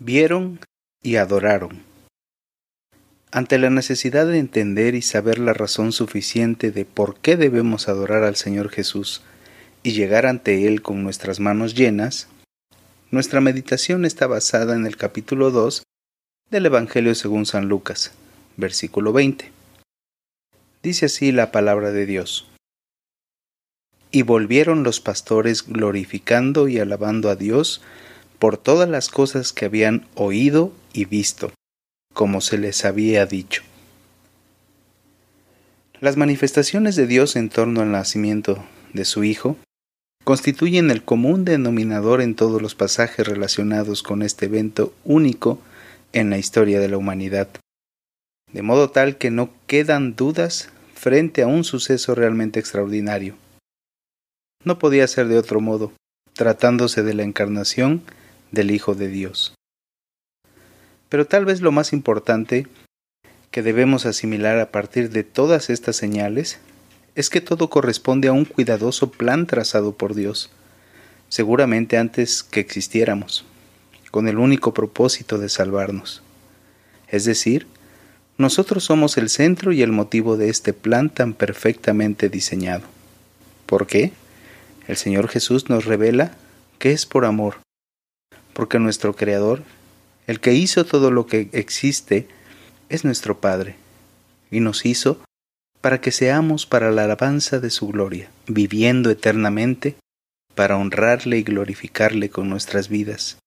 Vieron y adoraron. Ante la necesidad de entender y saber la razón suficiente de por qué debemos adorar al Señor Jesús y llegar ante Él con nuestras manos llenas, nuestra meditación está basada en el capítulo 2 del Evangelio según San Lucas, versículo 20. Dice así la palabra de Dios. Y volvieron los pastores glorificando y alabando a Dios por todas las cosas que habían oído y visto, como se les había dicho. Las manifestaciones de Dios en torno al nacimiento de su Hijo constituyen el común denominador en todos los pasajes relacionados con este evento único en la historia de la humanidad, de modo tal que no quedan dudas frente a un suceso realmente extraordinario. No podía ser de otro modo, tratándose de la encarnación del Hijo de Dios. Pero tal vez lo más importante que debemos asimilar a partir de todas estas señales es que todo corresponde a un cuidadoso plan trazado por Dios, seguramente antes que existiéramos, con el único propósito de salvarnos. Es decir, nosotros somos el centro y el motivo de este plan tan perfectamente diseñado. ¿Por qué? El Señor Jesús nos revela que es por amor, porque nuestro Creador, el que hizo todo lo que existe, es nuestro Padre, y nos hizo para que seamos para la alabanza de su gloria, viviendo eternamente para honrarle y glorificarle con nuestras vidas,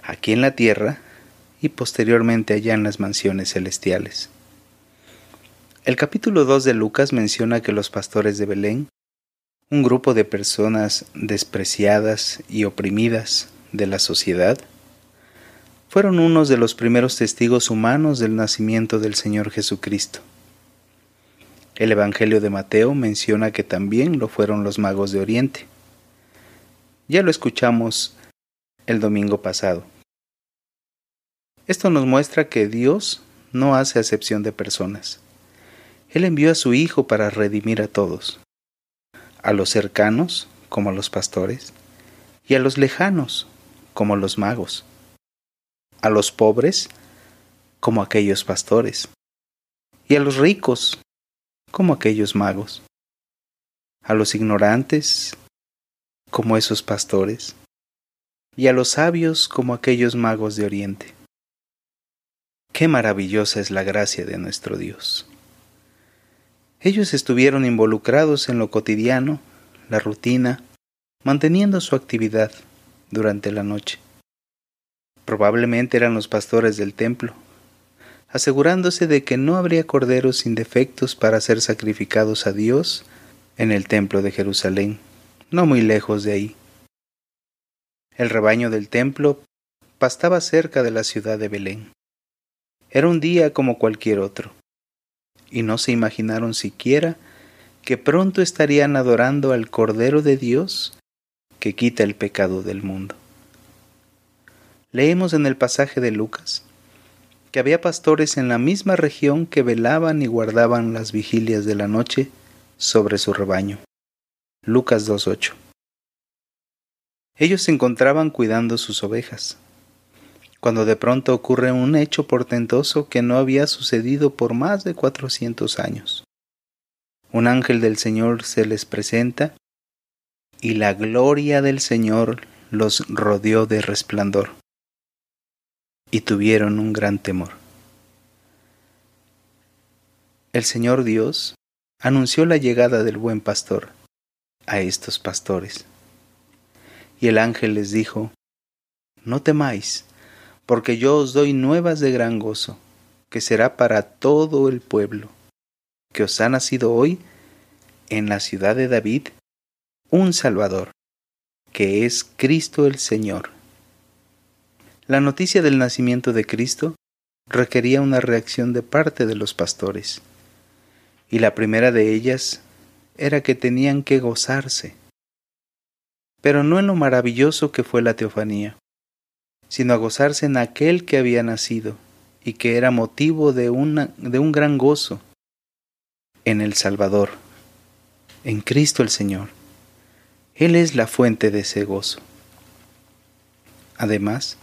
aquí en la tierra y posteriormente allá en las mansiones celestiales. El capítulo 2 de Lucas menciona que los pastores de Belén, un grupo de personas despreciadas y oprimidas, de la sociedad, fueron unos de los primeros testigos humanos del nacimiento del Señor Jesucristo. El Evangelio de Mateo menciona que también lo fueron los magos de Oriente. Ya lo escuchamos el domingo pasado. Esto nos muestra que Dios no hace acepción de personas. Él envió a su Hijo para redimir a todos, a los cercanos como a los pastores, y a los lejanos como los magos, a los pobres como aquellos pastores, y a los ricos como aquellos magos, a los ignorantes como esos pastores, y a los sabios como aquellos magos de Oriente. Qué maravillosa es la gracia de nuestro Dios. Ellos estuvieron involucrados en lo cotidiano, la rutina, manteniendo su actividad durante la noche. Probablemente eran los pastores del templo, asegurándose de que no habría corderos sin defectos para ser sacrificados a Dios en el templo de Jerusalén, no muy lejos de ahí. El rebaño del templo pastaba cerca de la ciudad de Belén. Era un día como cualquier otro, y no se imaginaron siquiera que pronto estarían adorando al Cordero de Dios que quita el pecado del mundo. Leemos en el pasaje de Lucas que había pastores en la misma región que velaban y guardaban las vigilias de la noche sobre su rebaño. Lucas 2.8. Ellos se encontraban cuidando sus ovejas, cuando de pronto ocurre un hecho portentoso que no había sucedido por más de cuatrocientos años. Un ángel del Señor se les presenta y la gloria del Señor los rodeó de resplandor, y tuvieron un gran temor. El Señor Dios anunció la llegada del buen pastor a estos pastores. Y el ángel les dijo, No temáis, porque yo os doy nuevas de gran gozo, que será para todo el pueblo, que os ha nacido hoy en la ciudad de David un Salvador, que es Cristo el Señor. La noticia del nacimiento de Cristo requería una reacción de parte de los pastores, y la primera de ellas era que tenían que gozarse, pero no en lo maravilloso que fue la teofanía, sino a gozarse en aquel que había nacido y que era motivo de, de un gran gozo, en el Salvador, en Cristo el Señor. Él es la fuente de ese gozo. Además,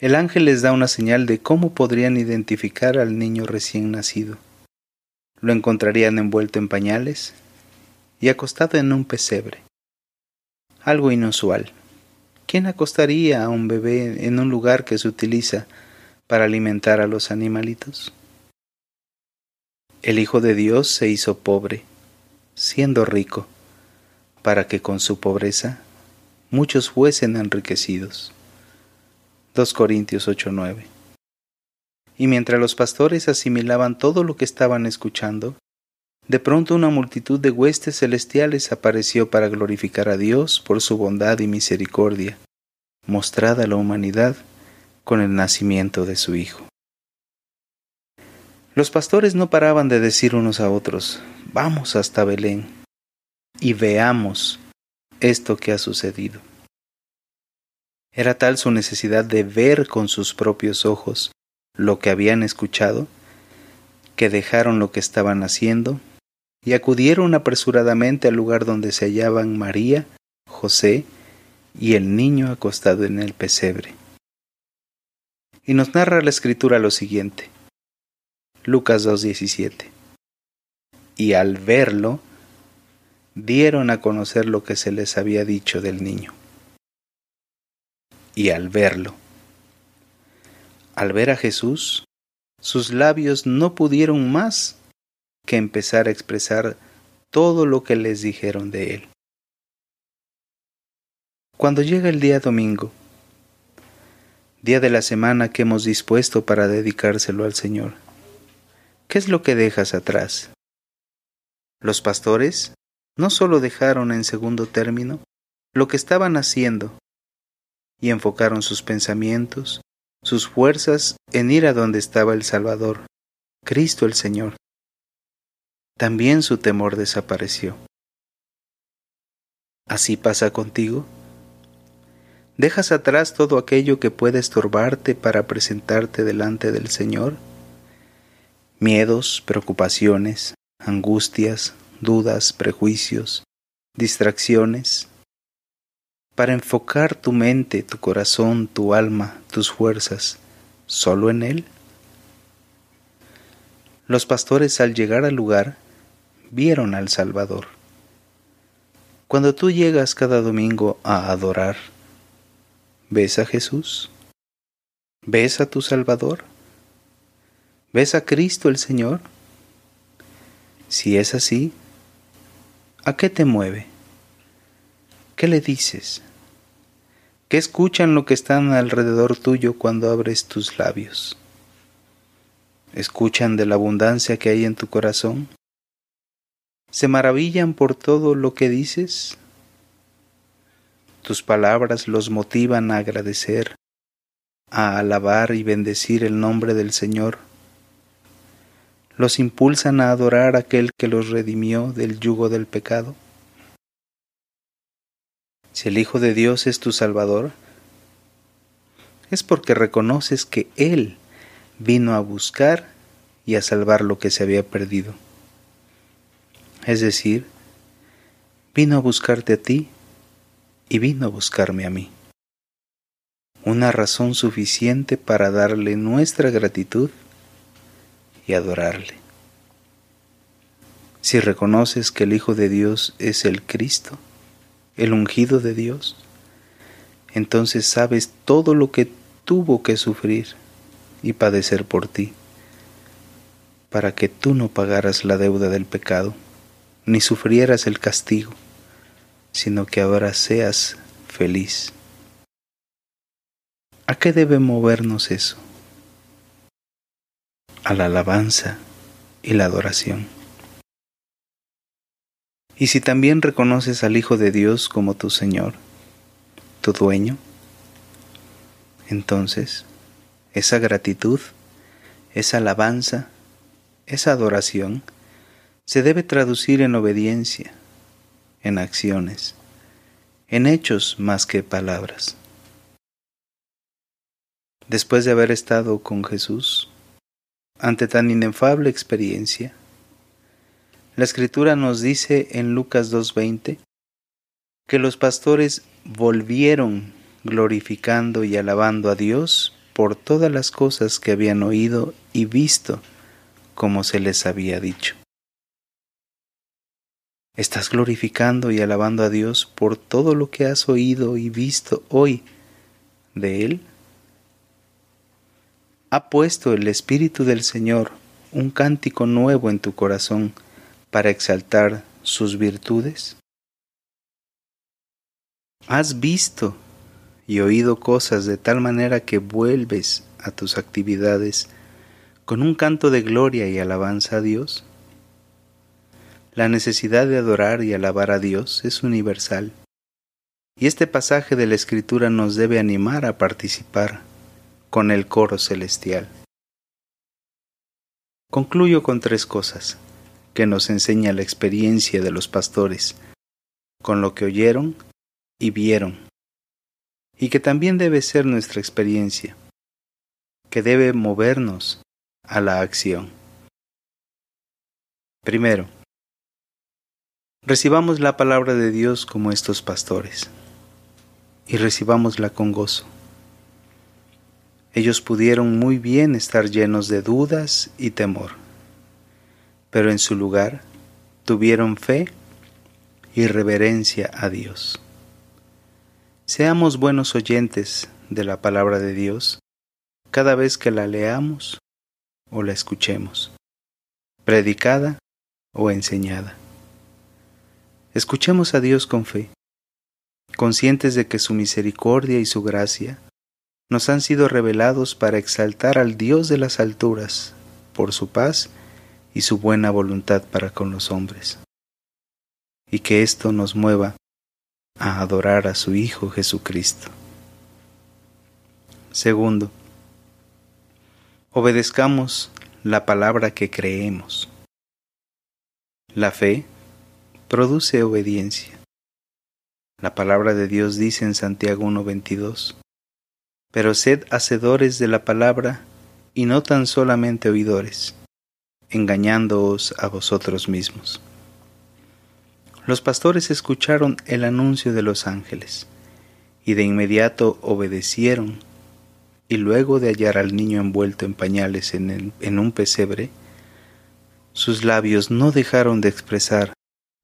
el ángel les da una señal de cómo podrían identificar al niño recién nacido. Lo encontrarían envuelto en pañales y acostado en un pesebre. Algo inusual. ¿Quién acostaría a un bebé en un lugar que se utiliza para alimentar a los animalitos? El Hijo de Dios se hizo pobre, siendo rico, para que con su pobreza muchos fuesen enriquecidos. 2 Corintios 8:9. Y mientras los pastores asimilaban todo lo que estaban escuchando, de pronto una multitud de huestes celestiales apareció para glorificar a Dios por su bondad y misericordia, mostrada a la humanidad con el nacimiento de su Hijo. Los pastores no paraban de decir unos a otros, vamos hasta Belén y veamos esto que ha sucedido. Era tal su necesidad de ver con sus propios ojos lo que habían escuchado, que dejaron lo que estaban haciendo y acudieron apresuradamente al lugar donde se hallaban María, José y el niño acostado en el pesebre. Y nos narra la escritura lo siguiente. Lucas 2.17. Y al verlo, dieron a conocer lo que se les había dicho del niño y al verlo. Al ver a Jesús, sus labios no pudieron más que empezar a expresar todo lo que les dijeron de él. Cuando llega el día domingo, día de la semana que hemos dispuesto para dedicárselo al Señor, ¿qué es lo que dejas atrás? Los pastores no solo dejaron en segundo término lo que estaban haciendo, y enfocaron sus pensamientos, sus fuerzas en ir a donde estaba el Salvador, Cristo el Señor. También su temor desapareció. ¿Así pasa contigo? ¿Dejas atrás todo aquello que puede estorbarte para presentarte delante del Señor? Miedos, preocupaciones, angustias, dudas, prejuicios, distracciones, para enfocar tu mente, tu corazón, tu alma, tus fuerzas solo en Él? Los pastores al llegar al lugar vieron al Salvador. Cuando tú llegas cada domingo a adorar, ¿ves a Jesús? ¿Ves a tu Salvador? ¿Ves a Cristo el Señor? Si es así, ¿a qué te mueve? ¿Qué le dices? ¿Qué escuchan lo que están alrededor tuyo cuando abres tus labios? ¿Escuchan de la abundancia que hay en tu corazón? ¿Se maravillan por todo lo que dices? ¿Tus palabras los motivan a agradecer, a alabar y bendecir el nombre del Señor? ¿Los impulsan a adorar a aquel que los redimió del yugo del pecado? Si el Hijo de Dios es tu Salvador, es porque reconoces que Él vino a buscar y a salvar lo que se había perdido. Es decir, vino a buscarte a ti y vino a buscarme a mí. Una razón suficiente para darle nuestra gratitud y adorarle. Si reconoces que el Hijo de Dios es el Cristo, el ungido de Dios, entonces sabes todo lo que tuvo que sufrir y padecer por ti, para que tú no pagaras la deuda del pecado, ni sufrieras el castigo, sino que ahora seas feliz. ¿A qué debe movernos eso? A la alabanza y la adoración. Y si también reconoces al Hijo de Dios como tu Señor, tu dueño, entonces esa gratitud, esa alabanza, esa adoración se debe traducir en obediencia, en acciones, en hechos más que palabras. Después de haber estado con Jesús, ante tan inefable experiencia, la escritura nos dice en Lucas 2.20 que los pastores volvieron glorificando y alabando a Dios por todas las cosas que habían oído y visto, como se les había dicho. ¿Estás glorificando y alabando a Dios por todo lo que has oído y visto hoy de Él? ¿Ha puesto el Espíritu del Señor un cántico nuevo en tu corazón para exaltar sus virtudes? ¿Has visto y oído cosas de tal manera que vuelves a tus actividades con un canto de gloria y alabanza a Dios? La necesidad de adorar y alabar a Dios es universal, y este pasaje de la Escritura nos debe animar a participar con el coro celestial. Concluyo con tres cosas que nos enseña la experiencia de los pastores, con lo que oyeron y vieron, y que también debe ser nuestra experiencia, que debe movernos a la acción. Primero, recibamos la palabra de Dios como estos pastores, y recibámosla con gozo. Ellos pudieron muy bien estar llenos de dudas y temor, pero en su lugar tuvieron fe y reverencia a Dios. Seamos buenos oyentes de la palabra de Dios cada vez que la leamos o la escuchemos, predicada o enseñada. Escuchemos a Dios con fe, conscientes de que su misericordia y su gracia nos han sido revelados para exaltar al Dios de las alturas por su paz y su buena voluntad para con los hombres. Y que esto nos mueva a adorar a su Hijo Jesucristo. Segundo, obedezcamos la palabra que creemos. La fe produce obediencia. La palabra de Dios dice en Santiago 1.22, pero sed hacedores de la palabra y no tan solamente oidores, engañándoos a vosotros mismos. Los pastores escucharon el anuncio de los ángeles y de inmediato obedecieron y luego de hallar al niño envuelto en pañales en, en un pesebre, sus labios no dejaron de expresar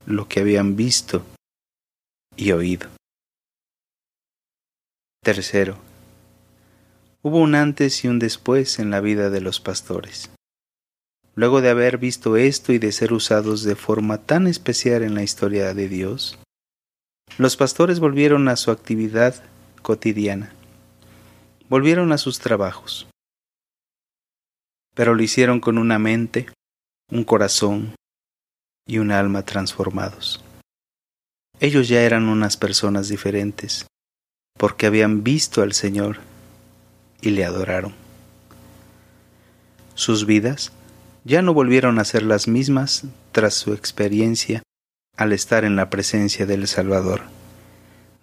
lo que habían visto y oído. Tercero, Hubo un antes y un después en la vida de los pastores. Luego de haber visto esto y de ser usados de forma tan especial en la historia de Dios, los pastores volvieron a su actividad cotidiana, volvieron a sus trabajos, pero lo hicieron con una mente, un corazón y un alma transformados. Ellos ya eran unas personas diferentes, porque habían visto al Señor y le adoraron. Sus vidas ya no volvieron a ser las mismas tras su experiencia al estar en la presencia del Salvador,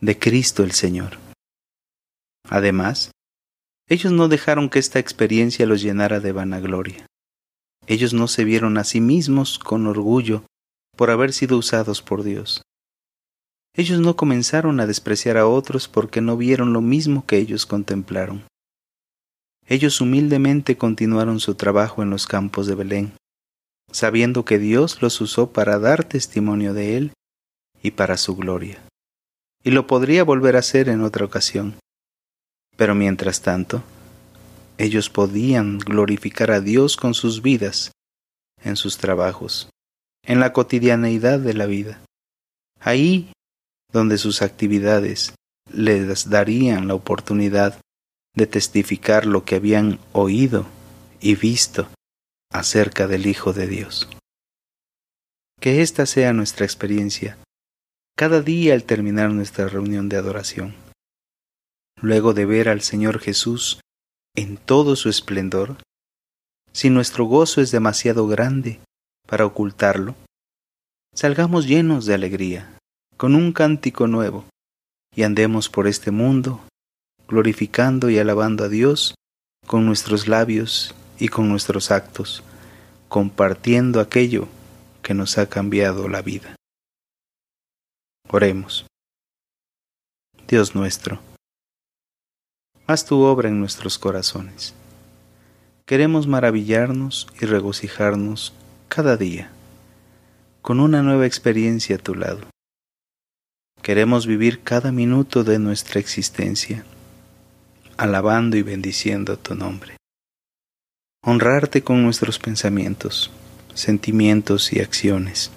de Cristo el Señor. Además, ellos no dejaron que esta experiencia los llenara de vanagloria. Ellos no se vieron a sí mismos con orgullo por haber sido usados por Dios. Ellos no comenzaron a despreciar a otros porque no vieron lo mismo que ellos contemplaron. Ellos humildemente continuaron su trabajo en los campos de Belén, sabiendo que Dios los usó para dar testimonio de Él y para su gloria. Y lo podría volver a hacer en otra ocasión. Pero mientras tanto, ellos podían glorificar a Dios con sus vidas, en sus trabajos, en la cotidianeidad de la vida. Ahí donde sus actividades les darían la oportunidad de testificar lo que habían oído y visto acerca del Hijo de Dios. Que esta sea nuestra experiencia cada día al terminar nuestra reunión de adoración. Luego de ver al Señor Jesús en todo su esplendor, si nuestro gozo es demasiado grande para ocultarlo, salgamos llenos de alegría, con un cántico nuevo, y andemos por este mundo glorificando y alabando a Dios con nuestros labios y con nuestros actos, compartiendo aquello que nos ha cambiado la vida. Oremos. Dios nuestro, haz tu obra en nuestros corazones. Queremos maravillarnos y regocijarnos cada día con una nueva experiencia a tu lado. Queremos vivir cada minuto de nuestra existencia alabando y bendiciendo tu nombre. Honrarte con nuestros pensamientos, sentimientos y acciones.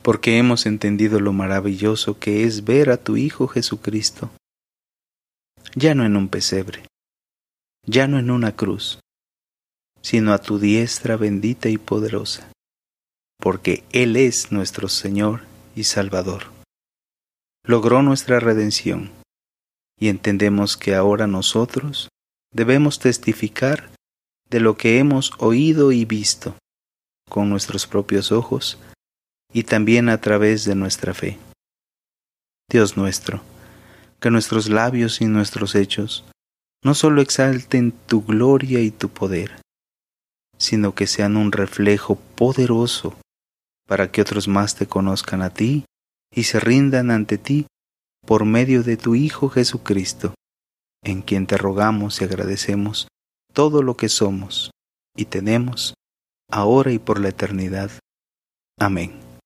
Porque hemos entendido lo maravilloso que es ver a tu Hijo Jesucristo, ya no en un pesebre, ya no en una cruz, sino a tu diestra bendita y poderosa, porque Él es nuestro Señor y Salvador. Logró nuestra redención y entendemos que ahora nosotros debemos testificar de lo que hemos oído y visto con nuestros propios ojos y también a través de nuestra fe. Dios nuestro, que nuestros labios y nuestros hechos no solo exalten tu gloria y tu poder, sino que sean un reflejo poderoso para que otros más te conozcan a ti y se rindan ante ti por medio de tu Hijo Jesucristo, en quien te rogamos y agradecemos todo lo que somos y tenemos, ahora y por la eternidad. Amén.